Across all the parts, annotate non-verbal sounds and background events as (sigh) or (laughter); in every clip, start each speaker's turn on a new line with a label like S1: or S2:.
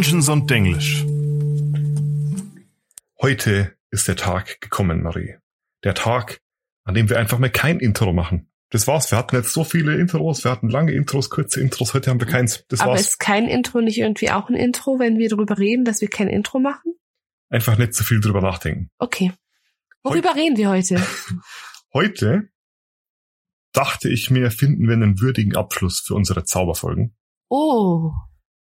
S1: Dungeons und Denglisch. Heute ist der Tag gekommen, Marie. Der Tag, an dem wir einfach mal kein Intro machen. Das war's. Wir hatten jetzt so viele Intros, wir hatten lange Intros, kurze Intros, heute haben wir keins. Das
S2: Aber
S1: war's.
S2: ist kein Intro nicht irgendwie auch ein Intro, wenn wir darüber reden, dass wir kein Intro machen?
S1: Einfach nicht zu viel drüber nachdenken.
S2: Okay. Worüber reden wir heute? (laughs)
S1: Heute dachte ich mir, finden wir einen würdigen Abschluss für unsere Zauberfolgen.
S2: Oh,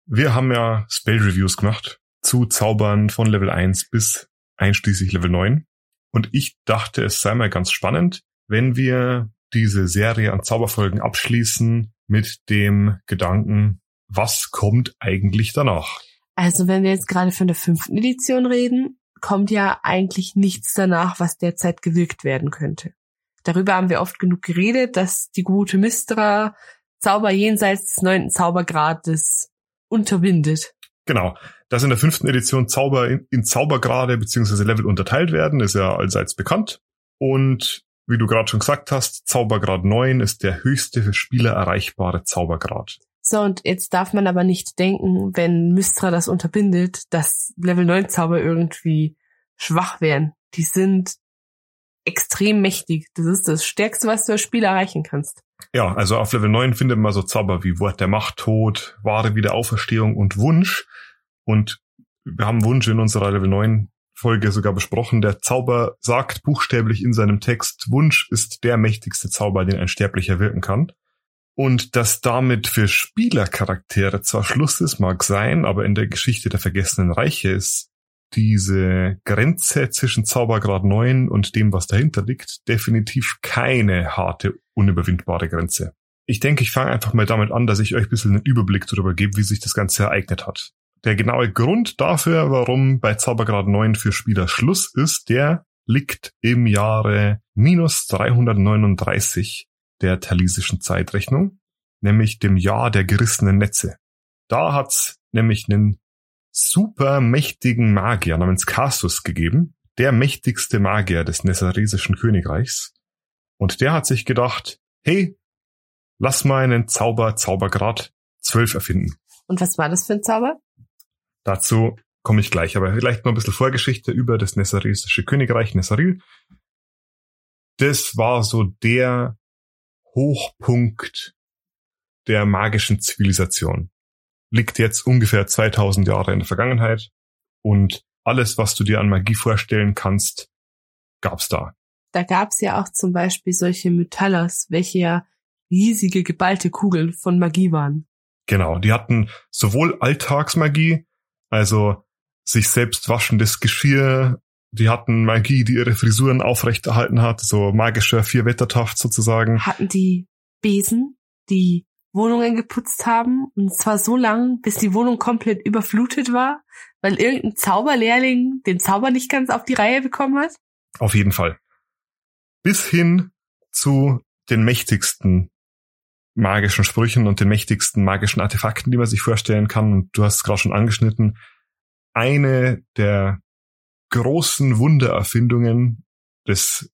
S1: Wir haben ja Spell-Reviews gemacht zu Zaubern von Level 1 bis einschließlich Level 9. Und ich dachte, es sei mal ganz spannend, wenn wir diese Serie an Zauberfolgen abschließen mit dem Gedanken, was kommt eigentlich danach?
S2: also wenn wir jetzt gerade von der fünften Edition reden, kommt ja eigentlich nichts danach, was derzeit gewirkt werden könnte. Darüber haben wir oft genug geredet, dass die gute Mistra Zauber jenseits des neunten Zaubergrades unterbindet.
S1: Genau, dass in der fünften Edition Zauber in, in Zaubergrade beziehungsweise Level unterteilt werden, ist ja allseits bekannt. Und wie du gerade schon gesagt hast, Zaubergrad 9 ist der höchste für Spieler erreichbare Zaubergrad.
S2: So, und jetzt darf man aber nicht denken, wenn Mystra das unterbindet, dass Level 9 Zauber irgendwie schwach wären. Die sind extrem mächtig. Das ist das Stärkste, was du als Spieler erreichen kannst.
S1: Ja, also auf Level 9 findet man so Zauber wie Wort der Macht, Tod, wahre Wiederauferstehung und Wunsch. Und wir haben Wunsch in unserer Level 9 Folge sogar besprochen. Der Zauber sagt buchstäblich in seinem Text, Wunsch ist der mächtigste Zauber, den ein Sterblicher wirken kann. Und dass damit für Spielercharaktere zwar Schluss ist, mag sein, aber in der Geschichte der vergessenen Reiche ist diese Grenze zwischen Zaubergrad 9 und dem, was dahinter liegt, definitiv keine harte, unüberwindbare Grenze. Ich denke, ich fange einfach mal damit an, dass ich euch ein bisschen einen Überblick darüber gebe, wie sich das Ganze ereignet hat. Der genaue Grund dafür, warum bei Zaubergrad 9 für Spieler Schluss ist, der liegt im Jahre minus 339 der talisischen Zeitrechnung, nämlich dem Jahr der gerissenen Netze. Da hat's nämlich einen super mächtigen Magier namens Casus gegeben, der mächtigste Magier des Nessaresischen Königreichs. Und der hat sich gedacht, hey, lass mal einen Zauber Zaubergrad 12 erfinden.
S2: Und was war das für ein Zauber?
S1: Dazu komme ich gleich, aber vielleicht noch ein bisschen Vorgeschichte über das Nessaresische Königreich Nessaril. Das war so der Hochpunkt der magischen Zivilisation. Liegt jetzt ungefähr 2000 Jahre in der Vergangenheit und alles, was du dir an Magie vorstellen kannst, gab's da.
S2: Da gab's ja auch zum Beispiel solche Mytallas, welche ja riesige geballte Kugeln von Magie waren.
S1: Genau, die hatten sowohl Alltagsmagie, also sich selbst waschendes Geschirr, die hatten Magie, die ihre Frisuren aufrechterhalten hat, so magischer Vierwettertaft sozusagen.
S2: Hatten die Besen, die Wohnungen geputzt haben und zwar so lang, bis die Wohnung komplett überflutet war, weil irgendein Zauberlehrling den Zauber nicht ganz auf die Reihe bekommen hat.
S1: Auf jeden Fall. Bis hin zu den mächtigsten magischen Sprüchen und den mächtigsten magischen Artefakten, die man sich vorstellen kann. Und du hast es gerade schon angeschnitten. Eine der großen Wundererfindungen des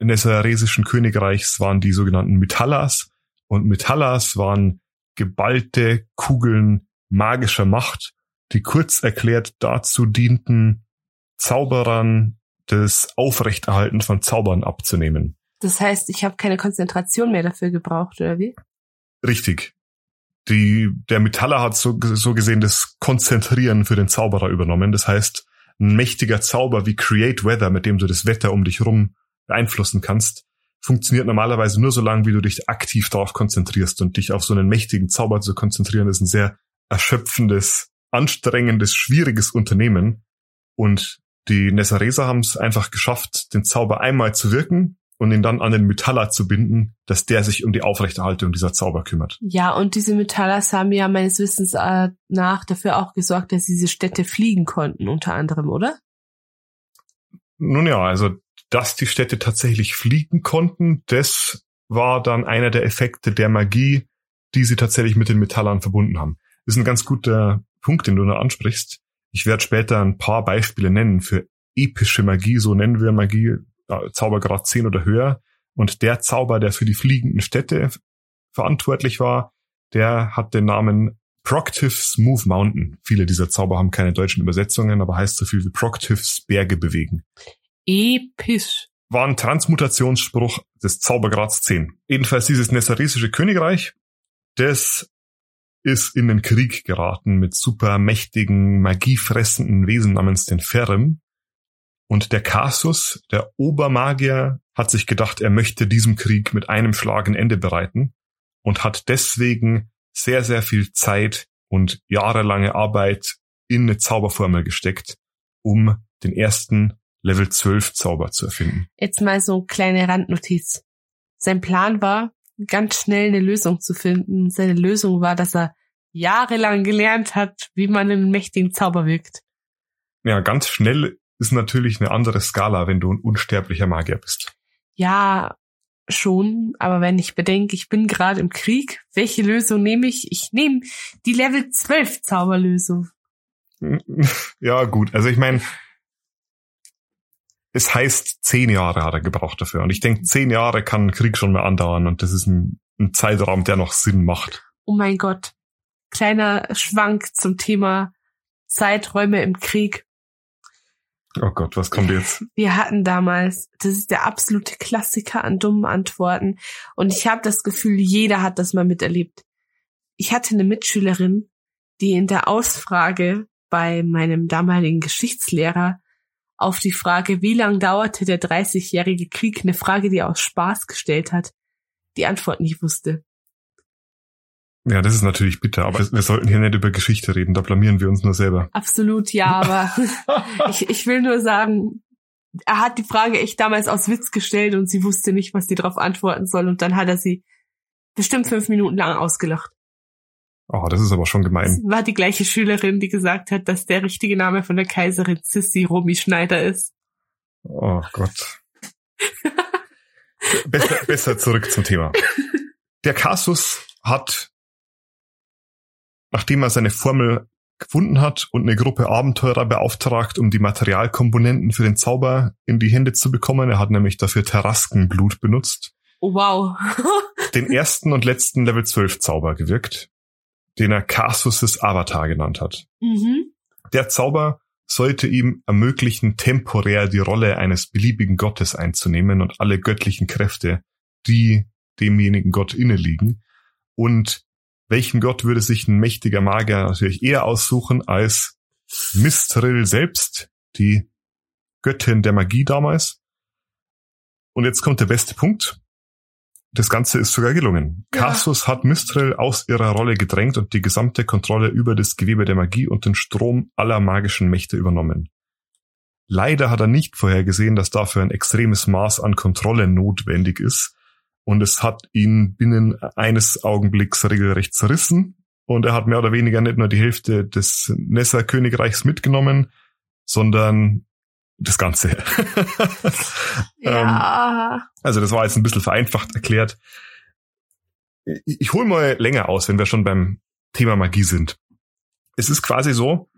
S1: Nessaresischen Königreichs waren die sogenannten Metallas. Und Metallas waren geballte Kugeln magischer Macht, die kurz erklärt dazu dienten, Zauberern das Aufrechterhalten von Zaubern abzunehmen.
S2: Das heißt, ich habe keine Konzentration mehr dafür gebraucht, oder wie?
S1: Richtig. Die, der Metaller hat so, so gesehen das Konzentrieren für den Zauberer übernommen. Das heißt, ein mächtiger Zauber wie Create Weather, mit dem du das Wetter um dich rum beeinflussen kannst, funktioniert normalerweise nur so lange, wie du dich aktiv darauf konzentrierst und dich auf so einen mächtigen Zauber zu konzentrieren, ist ein sehr erschöpfendes, anstrengendes, schwieriges Unternehmen. Und die Nessareser haben es einfach geschafft, den Zauber einmal zu wirken und ihn dann an den Metaller zu binden, dass der sich um die Aufrechterhaltung dieser Zauber kümmert.
S2: Ja, und diese Metallas haben ja meines Wissens äh, nach dafür auch gesorgt, dass diese Städte fliegen konnten, unter anderem, oder?
S1: Nun ja, also dass die Städte tatsächlich fliegen konnten, das war dann einer der Effekte der Magie, die sie tatsächlich mit den Metallern verbunden haben. Das ist ein ganz guter Punkt, den du da ansprichst. Ich werde später ein paar Beispiele nennen für epische Magie, so nennen wir Magie, Zaubergrad 10 oder höher. Und der Zauber, der für die fliegenden Städte verantwortlich war, der hat den Namen Proctive's Move Mountain. Viele dieser Zauber haben keine deutschen Übersetzungen, aber heißt so viel wie Proctive's Berge bewegen.
S2: Episch.
S1: War ein Transmutationsspruch des Zaubergrads 10. Jedenfalls dieses Nessaresische Königreich, das ist in den Krieg geraten mit super mächtigen, magiefressenden Wesen namens den Ferrim. Und der Casus, der Obermagier, hat sich gedacht, er möchte diesem Krieg mit einem Schlag ein Ende bereiten und hat deswegen sehr, sehr viel Zeit und jahrelange Arbeit in eine Zauberformel gesteckt, um den ersten Level 12 Zauber zu erfinden.
S2: Jetzt mal so eine kleine Randnotiz. Sein Plan war, ganz schnell eine Lösung zu finden. Seine Lösung war, dass er jahrelang gelernt hat, wie man einen mächtigen Zauber wirkt.
S1: Ja, ganz schnell ist natürlich eine andere Skala, wenn du ein unsterblicher Magier bist.
S2: Ja, schon, aber wenn ich bedenke, ich bin gerade im Krieg, welche Lösung nehme ich? Ich nehme die Level 12 Zauberlösung. (laughs)
S1: Ja, gut. Also ich meine, es heißt, zehn Jahre hat er gebraucht dafür. Und ich denke, zehn Jahre kann ein Krieg schon mal andauern und das ist ein, ein Zeitraum, der noch Sinn macht.
S2: Oh mein Gott. Kleiner Schwank zum Thema Zeiträume im Krieg.
S1: Oh Gott, was kommt jetzt?
S2: Wir hatten damals, das ist der absolute Klassiker an dummen Antworten. Und ich habe das Gefühl, jeder hat das mal miterlebt. Ich hatte eine Mitschülerin, die in der Ausfrage bei meinem damaligen Geschichtslehrer auf die Frage, wie lang dauerte der 30-jährige Krieg, eine Frage, die er aus Spaß gestellt hat, die Antwort nicht wusste.
S1: Ja, das ist natürlich bitter, aber wir sollten hier nicht über Geschichte reden, da blamieren wir uns nur selber.
S2: Absolut, ja, aber (laughs) ich, ich will nur sagen, er hat die Frage echt damals aus Witz gestellt und sie wusste nicht, was sie darauf antworten soll und dann hat er sie bestimmt fünf Minuten lang ausgelacht.
S1: Oh, das ist aber schon gemein.
S2: Das war die gleiche Schülerin, die gesagt hat, dass der richtige Name von der Kaiserin Sissi Romy Schneider ist.
S1: Oh Gott. besser, besser zurück zum Thema. Der Casus hat, nachdem er seine Formel gefunden hat und eine Gruppe Abenteurer beauftragt, um die Materialkomponenten für den Zauber in die Hände zu bekommen. Er hat nämlich dafür Terraskenblut benutzt.
S2: Oh, wow.
S1: den ersten und letzten Level 12 Zauber gewirkt, den er Casus' Avatar genannt hat.
S2: Mhm.
S1: Der Zauber sollte ihm ermöglichen, temporär die Rolle eines beliebigen Gottes einzunehmen und alle göttlichen Kräfte, die demjenigen Gott inne liegen. Und welchen Gott würde sich ein mächtiger Magier natürlich eher aussuchen als Mistril selbst, die Göttin der Magie damals? Und jetzt kommt der beste Punkt. Das Ganze ist sogar gelungen.
S2: Ja.
S1: Casus hat Mistril aus ihrer Rolle gedrängt und die gesamte Kontrolle über das Gewebe der Magie und den Strom aller magischen Mächte übernommen. Leider hat er nicht vorhergesehen, dass dafür ein extremes Maß an Kontrolle notwendig ist und es hat ihn binnen eines Augenblicks regelrecht zerrissen und er hat mehr oder weniger nicht nur die Hälfte des Nessa-Königreichs mitgenommen, sondern das Ganze. (laughs) Ähm,
S2: Ja.
S1: also das war jetzt ein bisschen vereinfacht erklärt. Ich, ich hole mal länger aus, wenn wir schon beim Thema Magie sind. Es ist quasi so,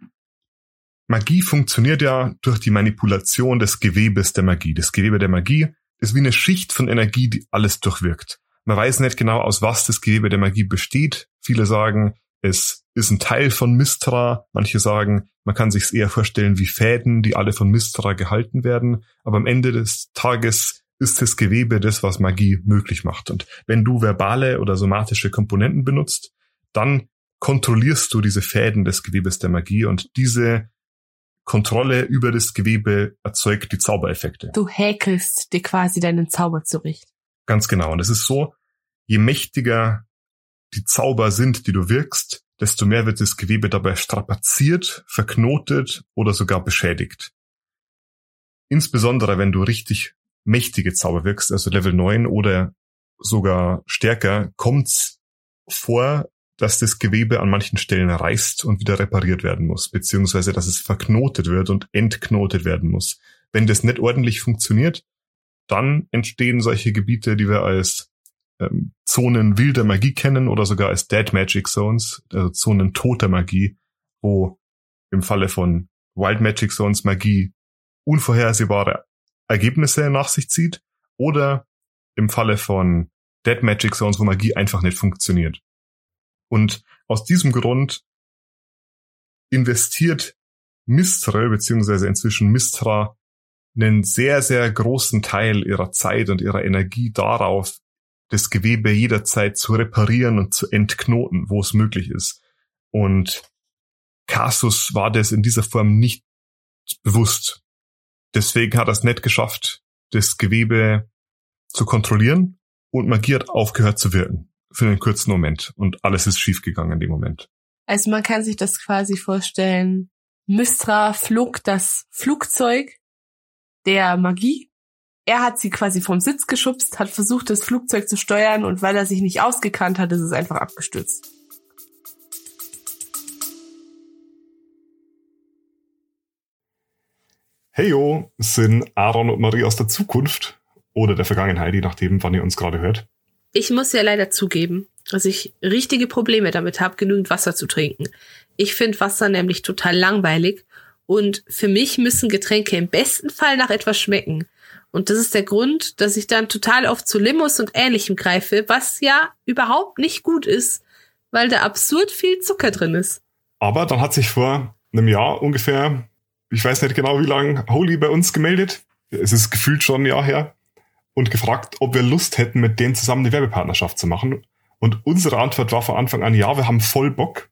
S1: Magie funktioniert ja durch die Manipulation des Gewebes der Magie. Das Gewebe der Magie ist wie eine Schicht von Energie, die alles durchwirkt. Man weiß nicht genau, aus was das Gewebe der Magie besteht. Viele sagen, es ist ein Teil von Mistra. Manche sagen, man kann sich es eher vorstellen wie Fäden, die alle von Mistra gehalten werden. Aber am Ende des Tages ist das Gewebe das, was Magie möglich macht. Und wenn du verbale oder somatische Komponenten benutzt, dann kontrollierst du diese Fäden des Gewebes der Magie und diese Kontrolle über das Gewebe erzeugt die Zaubereffekte.
S2: Du häkelst dir quasi deinen Zauber zurecht.
S1: Ganz genau. Und es ist so, je mächtiger die Zauber sind, die du wirkst, desto mehr wird das Gewebe dabei strapaziert, verknotet oder sogar beschädigt. Insbesondere wenn du richtig mächtige Zauber wirkst, also Level 9 oder sogar stärker, kommt's vor, dass das Gewebe an manchen Stellen reißt und wieder repariert werden muss, beziehungsweise dass es verknotet wird und entknotet werden muss. Wenn das nicht ordentlich funktioniert, dann entstehen solche Gebiete, die wir als ähm, Zonen wilder Magie kennen oder sogar als Dead Magic Zones, also Zonen toter Magie, wo im Falle von Wild Magic Zones Magie unvorhersehbare Ergebnisse nach sich zieht oder im Falle von Dead Magic Zones, wo Magie einfach nicht funktioniert. Und aus diesem Grund investiert Mistre, beziehungsweise inzwischen Mistra, einen sehr, sehr großen Teil ihrer Zeit und ihrer Energie darauf, das Gewebe jederzeit zu reparieren und zu entknoten, wo es möglich ist. Und Casus war das in dieser Form nicht bewusst. Deswegen hat er es nicht geschafft, das Gewebe zu kontrollieren und Magie hat aufgehört zu wirken für einen kurzen Moment und alles ist schiefgegangen in dem Moment.
S2: Also man kann sich das quasi vorstellen. Mystra flog das Flugzeug der Magie. Er hat sie quasi vom Sitz geschubst, hat versucht, das Flugzeug zu steuern und weil er sich nicht ausgekannt hat, ist es einfach abgestürzt.
S1: Hey yo, sind Aaron und Marie aus der Zukunft oder der Vergangenheit, je nachdem, wann ihr uns gerade hört.
S2: Ich muss ja leider zugeben, dass ich richtige Probleme damit habe, genügend Wasser zu trinken. Ich finde Wasser nämlich total langweilig und für mich müssen Getränke im besten Fall nach etwas schmecken. Und das ist der Grund, dass ich dann total oft zu Limos und ähnlichem greife, was ja überhaupt nicht gut ist, weil da absurd viel Zucker drin ist.
S1: Aber dann hat sich vor einem Jahr ungefähr ich weiß nicht genau wie lange, Holy bei uns gemeldet. Es ist gefühlt schon ein Jahr her. Und gefragt, ob wir Lust hätten, mit denen zusammen eine Werbepartnerschaft zu machen. Und unsere Antwort war von Anfang an, ja, wir haben voll Bock.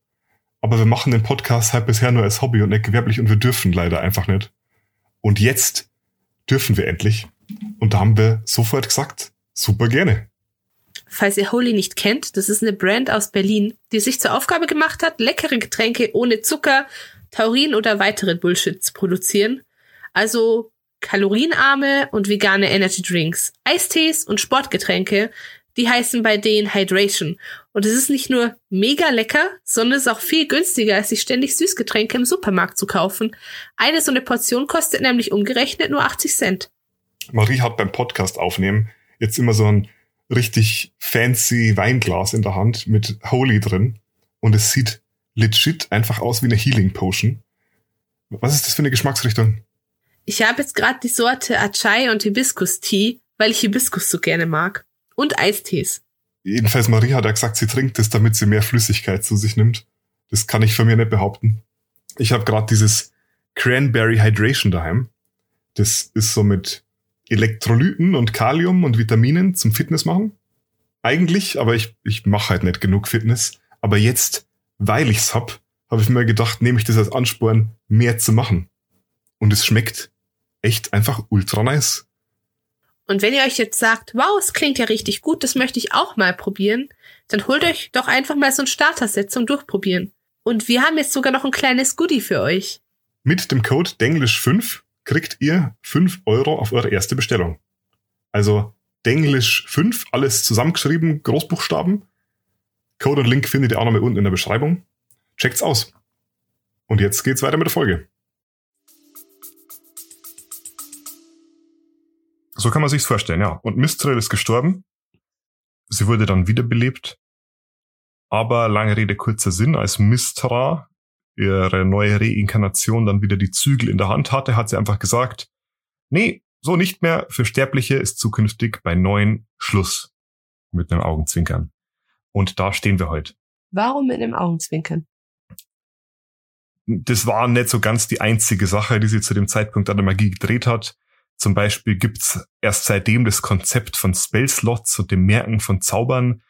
S1: Aber wir machen den Podcast halt bisher nur als Hobby und nicht gewerblich und wir dürfen leider einfach nicht. Und jetzt dürfen wir endlich. Und da haben wir sofort gesagt, super gerne.
S2: Falls ihr Holy nicht kennt, das ist eine Brand aus Berlin, die sich zur Aufgabe gemacht hat, leckere Getränke ohne Zucker, Taurin oder weitere Bullshit zu produzieren. Also kalorienarme und vegane Energy Drinks, Eistees und Sportgetränke, die heißen bei denen Hydration. Und es ist nicht nur mega lecker, sondern es ist auch viel günstiger, als sich ständig Süßgetränke im Supermarkt zu kaufen. Eine so eine Portion kostet nämlich umgerechnet nur 80 Cent.
S1: Marie hat beim Podcast aufnehmen jetzt immer so ein richtig fancy Weinglas in der Hand mit Holy drin. Und es sieht legit einfach aus wie eine Healing Potion. Was ist das für eine Geschmacksrichtung?
S2: Ich habe jetzt gerade die Sorte Achai und Hibiskus-Tee, weil ich Hibiskus so gerne mag. Und Eistees.
S1: Jedenfalls Marie hat ja gesagt, sie trinkt das, damit sie mehr Flüssigkeit zu sich nimmt. Das kann ich von mir nicht behaupten. Ich habe gerade dieses Cranberry Hydration daheim. Das ist so mit Elektrolyten und Kalium und Vitaminen zum Fitness machen. Eigentlich, aber ich, ich mache halt nicht genug Fitness. Aber jetzt weil ich's hab, habe ich mir gedacht, nehme ich das als Ansporn, mehr zu machen. Und es schmeckt echt einfach ultra nice.
S2: Und wenn ihr euch jetzt sagt, wow, es klingt ja richtig gut, das möchte ich auch mal probieren, dann holt euch doch einfach mal so ein Starter-Set zum Durchprobieren. Und wir haben jetzt sogar noch ein kleines Goodie für euch.
S1: Mit dem Code Denglish5 kriegt ihr 5 Euro auf eure erste Bestellung. Also Denglish5, alles zusammengeschrieben, Großbuchstaben. Code und Link findet ihr auch noch mal unten in der Beschreibung. Checkt's aus. Und jetzt geht's weiter mit der Folge. So kann man sich's vorstellen, ja. Und Mistral ist gestorben. Sie wurde dann wiederbelebt. Aber lange Rede, kurzer Sinn, als Mistra ihre neue Reinkarnation dann wieder die Zügel in der Hand hatte, hat sie einfach gesagt, nee, so nicht mehr. Für Sterbliche ist zukünftig bei neun Schluss. Mit einem Augenzwinkern. Und da stehen wir heute.
S2: Warum mit einem Augenzwinkern?
S1: Das war nicht so ganz die einzige Sache, die sie zu dem Zeitpunkt an der Magie gedreht hat. Zum Beispiel gibt's erst seitdem das Konzept von Spellslots und dem Merken von Zaubern.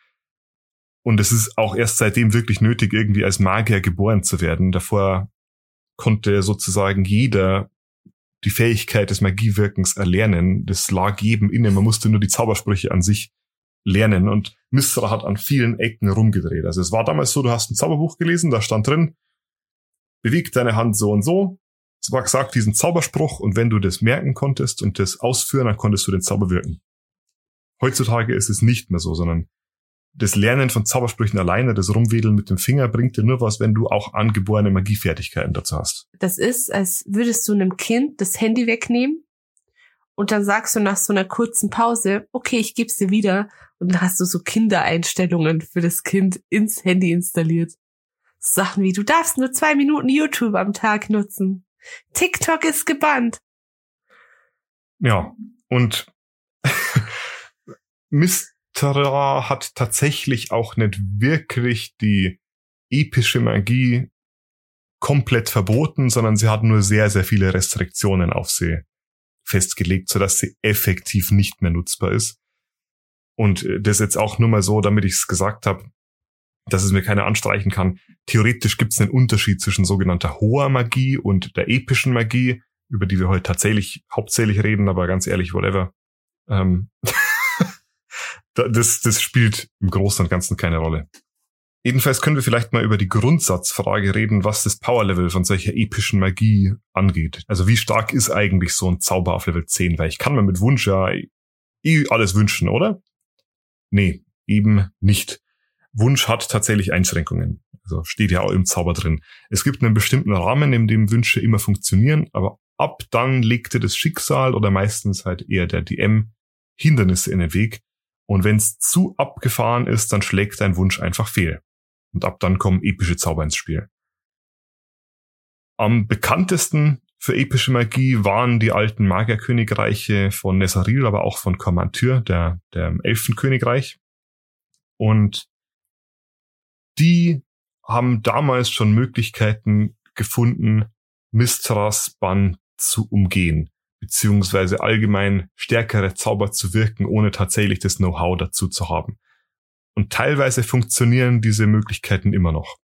S1: Und es ist auch erst seitdem wirklich nötig, irgendwie als Magier geboren zu werden. Davor konnte sozusagen jeder die Fähigkeit des Magiewirkens erlernen. Das lag jedem inne. Man musste nur die Zaubersprüche an sich lernen. Und Mistra hat an vielen Ecken rumgedreht. Also es war damals so, du hast ein Zauberbuch gelesen, da stand drin, beweg deine Hand so und so. Es war gesagt, diesen Zauberspruch und wenn du das merken konntest und das ausführen, dann konntest du den Zauber wirken. Heutzutage ist es nicht mehr so, sondern das Lernen von Zaubersprüchen alleine, das Rumwedeln mit dem Finger bringt dir nur was, wenn du auch angeborene Magiefertigkeiten dazu hast.
S2: Das ist, als würdest du einem Kind das Handy wegnehmen und dann sagst du nach so einer kurzen Pause, okay, ich geb's dir wieder und dann hast du so Kindereinstellungen für das Kind ins Handy installiert. Sachen wie, du darfst nur zwei Minuten YouTube am Tag nutzen. TikTok ist gebannt.
S1: Ja, und (laughs) Mistera hat tatsächlich auch nicht wirklich die epische Magie komplett verboten, sondern sie hat nur sehr, sehr viele Restriktionen auf sie festgelegt, sodass sie effektiv nicht mehr nutzbar ist. Und äh, das jetzt auch nur mal so, damit ich es gesagt habe, dass es mir keiner anstreichen kann. Theoretisch gibt es einen Unterschied zwischen sogenannter hoher Magie und der epischen Magie, über die wir heute tatsächlich hauptsächlich reden, aber ganz ehrlich, whatever. Ähm (laughs) das, das spielt im Großen und Ganzen keine Rolle. Jedenfalls können wir vielleicht mal über die Grundsatzfrage reden, was das Powerlevel von solcher epischen Magie angeht. Also wie stark ist eigentlich so ein Zauber auf Level 10? Weil ich kann mir mit Wunsch ja eh alles wünschen, oder? Nee, eben nicht. Wunsch hat tatsächlich Einschränkungen. Also steht ja auch im Zauber drin. Es gibt einen bestimmten Rahmen, in dem Wünsche immer funktionieren, aber ab dann legte das Schicksal oder meistens halt eher der DM Hindernisse in den Weg. Und wenn es zu abgefahren ist, dann schlägt dein Wunsch einfach fehl. Und ab dann kommen epische Zauber ins Spiel. Am bekanntesten für epische Magie waren die alten Magierkönigreiche von Nesaril, aber auch von Kormantyr, der, der Elfenkönigreich. Und die haben damals schon Möglichkeiten gefunden, Mistras Bann zu umgehen, beziehungsweise allgemein stärkere Zauber zu wirken, ohne tatsächlich das Know-how dazu zu haben. Und teilweise funktionieren diese Möglichkeiten immer noch.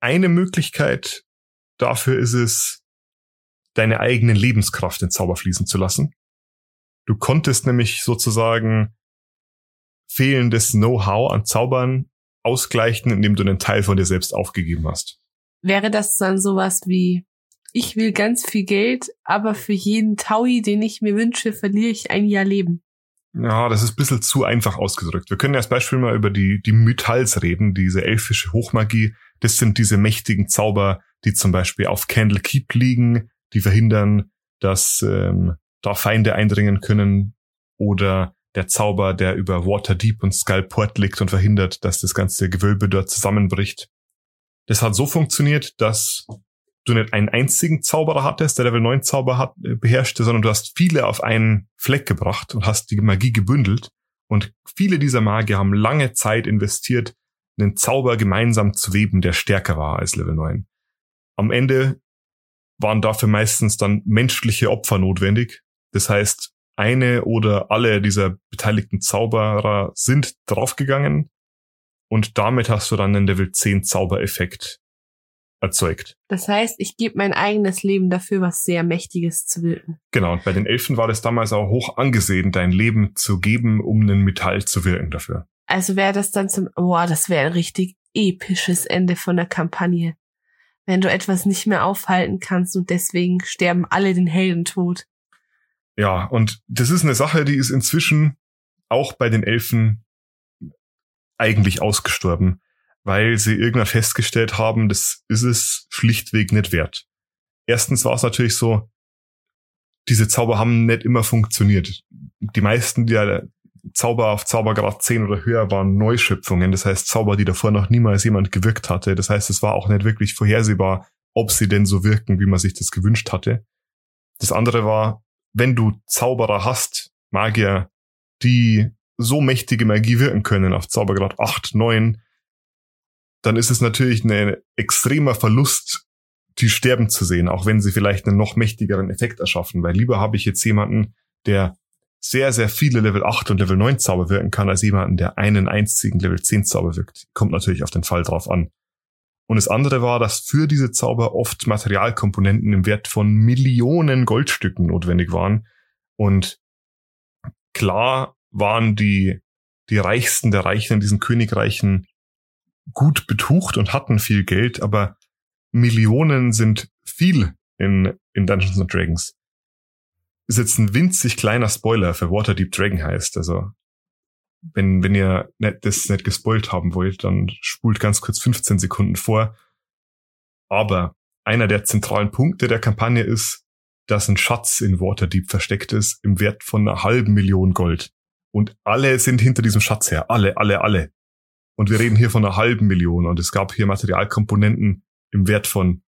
S1: Eine Möglichkeit dafür ist es, deine eigene Lebenskraft in Zauber fließen zu lassen. Du konntest nämlich sozusagen fehlendes Know-how an Zaubern ausgleichen, indem du einen Teil von dir selbst aufgegeben hast.
S2: Wäre das dann sowas wie, ich will ganz viel Geld, aber für jeden Taui, den ich mir wünsche, verliere ich ein Jahr Leben?
S1: Ja, das ist ein bisschen zu einfach ausgedrückt. Wir können ja als Beispiel mal über die, die Mythals reden, diese elfische Hochmagie. Das sind diese mächtigen Zauber, die zum Beispiel auf Candle Keep liegen, die verhindern, dass ähm, da Feinde eindringen können oder der Zauber, der über Waterdeep und Skullport liegt und verhindert, dass das ganze Gewölbe dort zusammenbricht. Das hat so funktioniert, dass du nicht einen einzigen Zauberer hattest, der Level 9 Zauber hat, äh, beherrschte, sondern du hast viele auf einen Fleck gebracht und hast die Magie gebündelt. Und viele dieser Magier haben lange Zeit investiert, einen Zauber gemeinsam zu weben, der stärker war als Level 9. Am Ende waren dafür meistens dann menschliche Opfer notwendig. Das heißt, eine oder alle dieser beteiligten Zauberer sind draufgegangen und damit hast du dann einen Level 10 Zaubereffekt erzeugt.
S2: Das heißt, ich gebe mein eigenes Leben dafür, was sehr Mächtiges zu wirken.
S1: Genau, und bei den Elfen war das damals auch hoch angesehen, dein Leben zu geben, um einen Metall zu wirken dafür.
S2: Also wäre das dann zum, boah, das wäre ein richtig episches Ende von der Kampagne wenn du etwas nicht mehr aufhalten kannst und deswegen sterben alle den Heldentod.
S1: Ja, und das ist eine Sache, die ist inzwischen auch bei den Elfen eigentlich ausgestorben, weil sie irgendwann festgestellt haben, das ist es schlichtweg nicht wert. Erstens war es natürlich so, diese Zauber haben nicht immer funktioniert. Die meisten der Zauber auf Zaubergrad 10 oder höher waren Neuschöpfungen, das heißt Zauber, die davor noch niemals jemand gewirkt hatte. Das heißt, es war auch nicht wirklich vorhersehbar, ob sie denn so wirken, wie man sich das gewünscht hatte. Das andere war, wenn du Zauberer hast, Magier, die so mächtige Magie wirken können auf Zaubergrad 8, 9, dann ist es natürlich ein extremer Verlust, die sterben zu sehen, auch wenn sie vielleicht einen noch mächtigeren Effekt erschaffen, weil lieber habe ich jetzt jemanden, der sehr, sehr viele Level 8 und Level 9 Zauber wirken kann, als jemanden, der einen einzigen Level 10 Zauber wirkt. Kommt natürlich auf den Fall drauf an. Und das andere war, dass für diese Zauber oft Materialkomponenten im Wert von Millionen Goldstücken notwendig waren. Und klar waren die, die Reichsten der Reichen in diesen Königreichen gut betucht und hatten viel Geld, aber Millionen sind viel in, in Dungeons and Dragons ist jetzt ein winzig kleiner Spoiler für Waterdeep Dragon heißt. Also wenn, wenn ihr nicht, das nicht gespoilt haben wollt, dann spult ganz kurz 15 Sekunden vor. Aber einer der zentralen Punkte der Kampagne ist, dass ein Schatz in Waterdeep versteckt ist im Wert von einer halben Million Gold. Und alle sind hinter diesem Schatz her. Alle, alle, alle. Und wir reden hier von einer halben Million. Und es gab hier Materialkomponenten im Wert von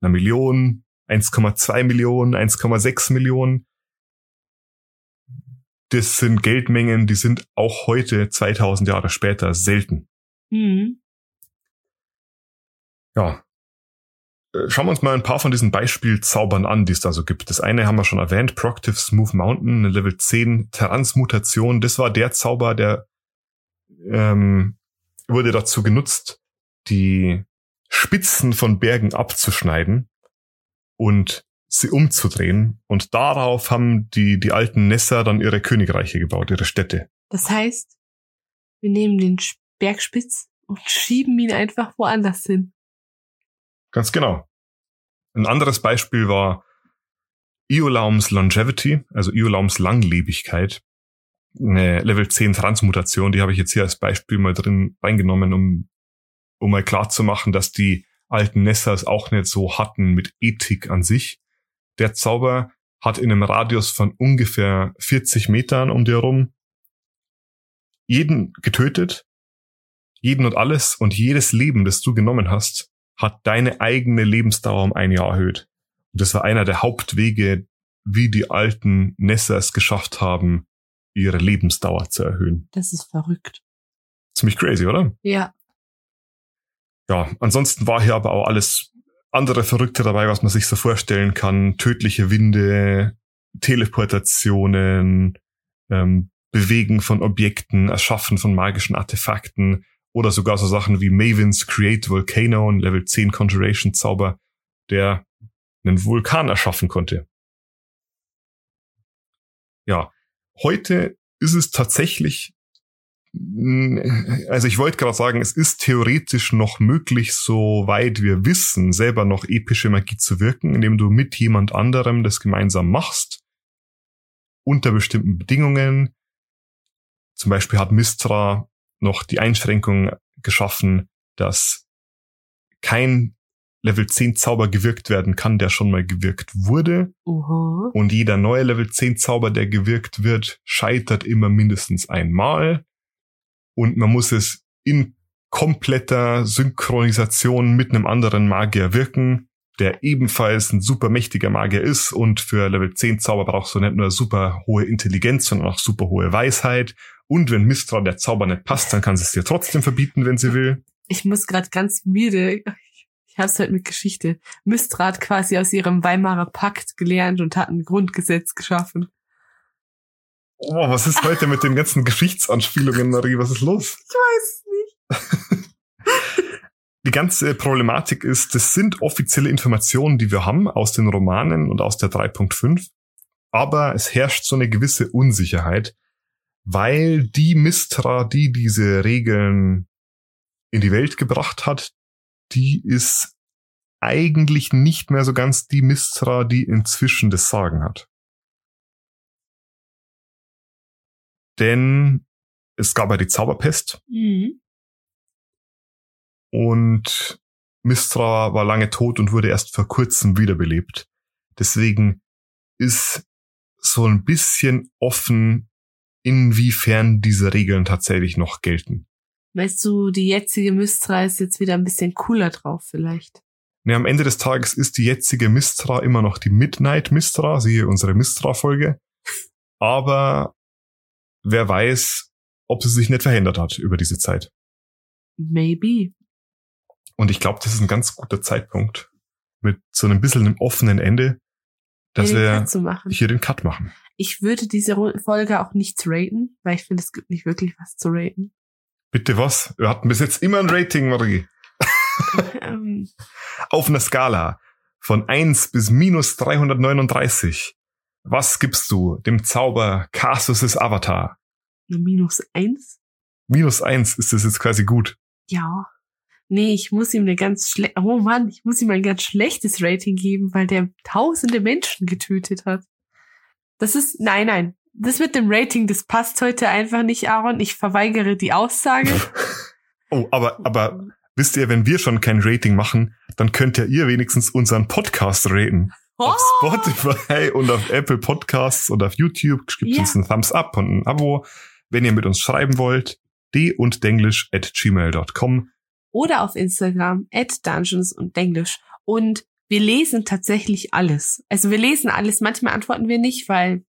S1: einer Million, 1,2 Millionen, 1,6 Millionen. Das sind Geldmengen, die sind auch heute, 2000 Jahre später, selten. Mhm. Ja. Äh, Schauen wir uns mal ein paar von diesen Beispielzaubern an, die es da so gibt. Das eine haben wir schon erwähnt, Proctive Smooth Mountain, eine Level 10 Transmutation. Das war der Zauber, der ähm, wurde dazu genutzt, die Spitzen von Bergen abzuschneiden und sie umzudrehen. Und darauf haben die, die alten Nesser dann ihre Königreiche gebaut, ihre Städte.
S2: Das heißt, wir nehmen den Bergspitz und schieben ihn einfach woanders hin.
S1: Ganz genau. Ein anderes Beispiel war Iolaums Longevity, also Iolaums Langlebigkeit. Eine Level 10 Transmutation, die habe ich jetzt hier als Beispiel mal drin reingenommen, um, um mal klar zu machen, dass die alten Nessers auch nicht so hatten mit Ethik an sich. Der Zauber hat in einem Radius von ungefähr 40 Metern um dir herum jeden getötet, jeden und alles und jedes Leben, das du genommen hast, hat deine eigene Lebensdauer um ein Jahr erhöht. Und das war einer der Hauptwege, wie die alten Nesser es geschafft haben, ihre Lebensdauer zu erhöhen.
S2: Das ist verrückt.
S1: Ziemlich crazy, oder?
S2: Ja.
S1: Ja, ansonsten war hier aber auch alles andere Verrückte dabei, was man sich so vorstellen kann. Tödliche Winde, Teleportationen, ähm, Bewegen von Objekten, Erschaffen von magischen Artefakten oder sogar so Sachen wie Mavens Create Volcano, ein Level 10 Conjuration Zauber, der einen Vulkan erschaffen konnte. Ja, heute ist es tatsächlich, also ich wollte gerade sagen, es ist theoretisch noch möglich, soweit wir wissen, selber noch epische Magie zu wirken, indem du mit jemand anderem das gemeinsam machst, unter bestimmten Bedingungen, zum Beispiel hat Mistra noch die Einschränkung geschaffen, dass kein Level 10 Zauber gewirkt werden kann, der schon mal gewirkt wurde.
S2: Uh-huh.
S1: Und jeder neue Level 10 Zauber, der gewirkt wird, scheitert immer mindestens einmal. Und man muss es in kompletter Synchronisation mit einem anderen Magier wirken der ebenfalls ein super mächtiger Magier ist und für Level 10 Zauber brauchst du nicht nur super hohe Intelligenz, sondern auch super hohe Weisheit. Und wenn Mistra der Zauber nicht passt, dann kann sie es dir trotzdem verbieten, wenn sie will.
S2: Ich muss gerade ganz müde. Ich hab's halt mit Geschichte. Mistra hat quasi aus ihrem Weimarer Pakt gelernt und hat ein Grundgesetz geschaffen.
S1: Oh, was ist heute mit den ganzen Geschichtsanspielungen, Marie? Was ist los?
S2: Ich weiß nicht.
S1: die ganze Problematik ist, das sind offizielle Informationen, die wir haben aus den Romanen und aus der 3.5. Aber es herrscht so eine gewisse Unsicherheit, weil die Mistra, die diese Regeln in die Welt gebracht hat, die ist eigentlich nicht mehr so ganz die Mistra, die inzwischen das Sagen hat. Denn es gab ja die Zauberpest.
S2: Mhm.
S1: Und Mistra war lange tot und wurde erst vor kurzem wiederbelebt. Deswegen ist so ein bisschen offen, inwiefern diese Regeln tatsächlich noch gelten.
S2: Weißt du, die jetzige Mistra ist jetzt wieder ein bisschen cooler drauf vielleicht.
S1: Ne, am Ende des Tages ist die jetzige Mistra immer noch die Midnight Mistra, siehe unsere Mistra-Folge. (laughs) Aber wer weiß, ob sie sich nicht verändert hat über diese Zeit.
S2: Maybe.
S1: Und ich glaube, das ist ein ganz guter Zeitpunkt mit so einem bisschen einem offenen Ende, dass
S2: Hier
S1: wir hier den Cut machen.
S2: Ich würde diese Folge auch nicht raten, weil ich finde, es gibt nicht wirklich was zu raten.
S1: Bitte was? Wir hatten bis jetzt immer ein Rating, Marie. (laughs)
S2: ähm,
S1: Auf einer Skala von 1 bis minus 339. Was gibst du dem Zauber Casus' Avatar?
S2: minus eins?
S1: Minus 1 ist das jetzt quasi gut.
S2: Ja. Nee, ich muss ihm eine ganz schlecht, oh Mann, ich muss ihm ein ganz schlechtes Rating geben, weil der tausende Menschen getötet hat. Das ist, nein, nein. Das mit dem Rating, das passt heute einfach nicht, Aaron. Ich verweigere die Aussage. (laughs)
S1: Oh, aber, aber wisst ihr, wenn wir schon kein Rating machen, dann könnt ja ihr wenigstens unseren Podcast raten. Auf
S2: Oh!
S1: Spotify (laughs) und auf Apple Podcasts und auf YouTube gibt
S2: Ja.
S1: uns einen Thumbs up und ein Abo. Wenn ihr mit uns schreiben wollt, d und denglisch at gmail.com.
S2: Oder auf Instagram, at Dungeons und Denglisch. Und wir lesen tatsächlich alles. Also wir lesen alles. Manchmal antworten wir nicht, weil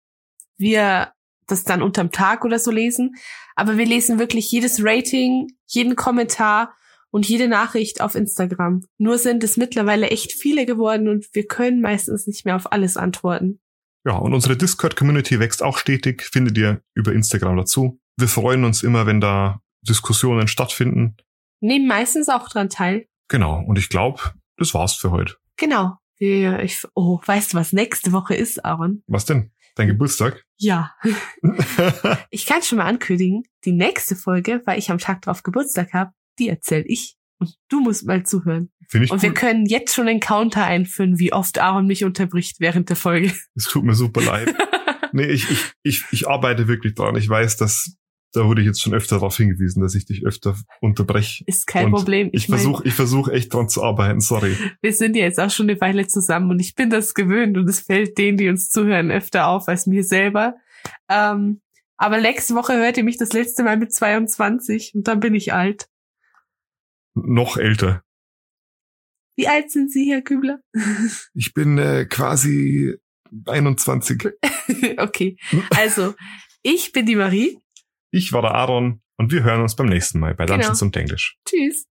S2: wir das dann unterm Tag oder so lesen. Aber wir lesen wirklich jedes Rating, jeden Kommentar und jede Nachricht auf Instagram. Nur sind es mittlerweile echt viele geworden und wir können meistens nicht mehr auf alles antworten.
S1: Ja, und unsere Discord-Community wächst auch stetig, findet ihr über Instagram dazu. Wir freuen uns immer, wenn da Diskussionen stattfinden.
S2: Nehmen meistens auch dran teil.
S1: Genau, und ich glaube, das war's für heute.
S2: Genau. Ich, oh, weißt du, was nächste Woche ist, Aaron?
S1: Was denn? Dein Geburtstag?
S2: Ja. (laughs) ich kann schon mal ankündigen, die nächste Folge, weil ich am Tag drauf Geburtstag habe, die erzähl ich. Und du musst mal zuhören.
S1: Finde ich
S2: Und
S1: cool.
S2: wir können jetzt schon einen Counter einführen, wie oft Aaron mich unterbricht während der Folge. (laughs)
S1: Es tut mir super leid. (laughs) Nee, ich, ich, ich, ich arbeite wirklich dran. Ich weiß, dass da wurde ich jetzt schon öfter darauf hingewiesen, dass ich dich öfter unterbreche.
S2: Ist kein
S1: Und
S2: Problem.
S1: Ich, versuche ich versuch echt dran zu arbeiten, sorry.
S2: wir sind ja jetzt auch schon eine Weile zusammen und ich bin das gewöhnt und es fällt denen, die uns zuhören, öfter auf als mir selber. Ähm, aber nächste Woche hört ihr mich das letzte Mal mit 22 und dann bin ich alt.
S1: Noch älter.
S2: Wie alt sind Sie, Herr Kübler? (laughs)
S1: Ich bin äh, quasi 21. (laughs)
S2: okay, also ich bin die Marie.
S1: Ich war der Aaron und wir hören uns beim nächsten Mal bei
S2: Genau.
S1: Dungeons und Englisch.
S2: Tschüss.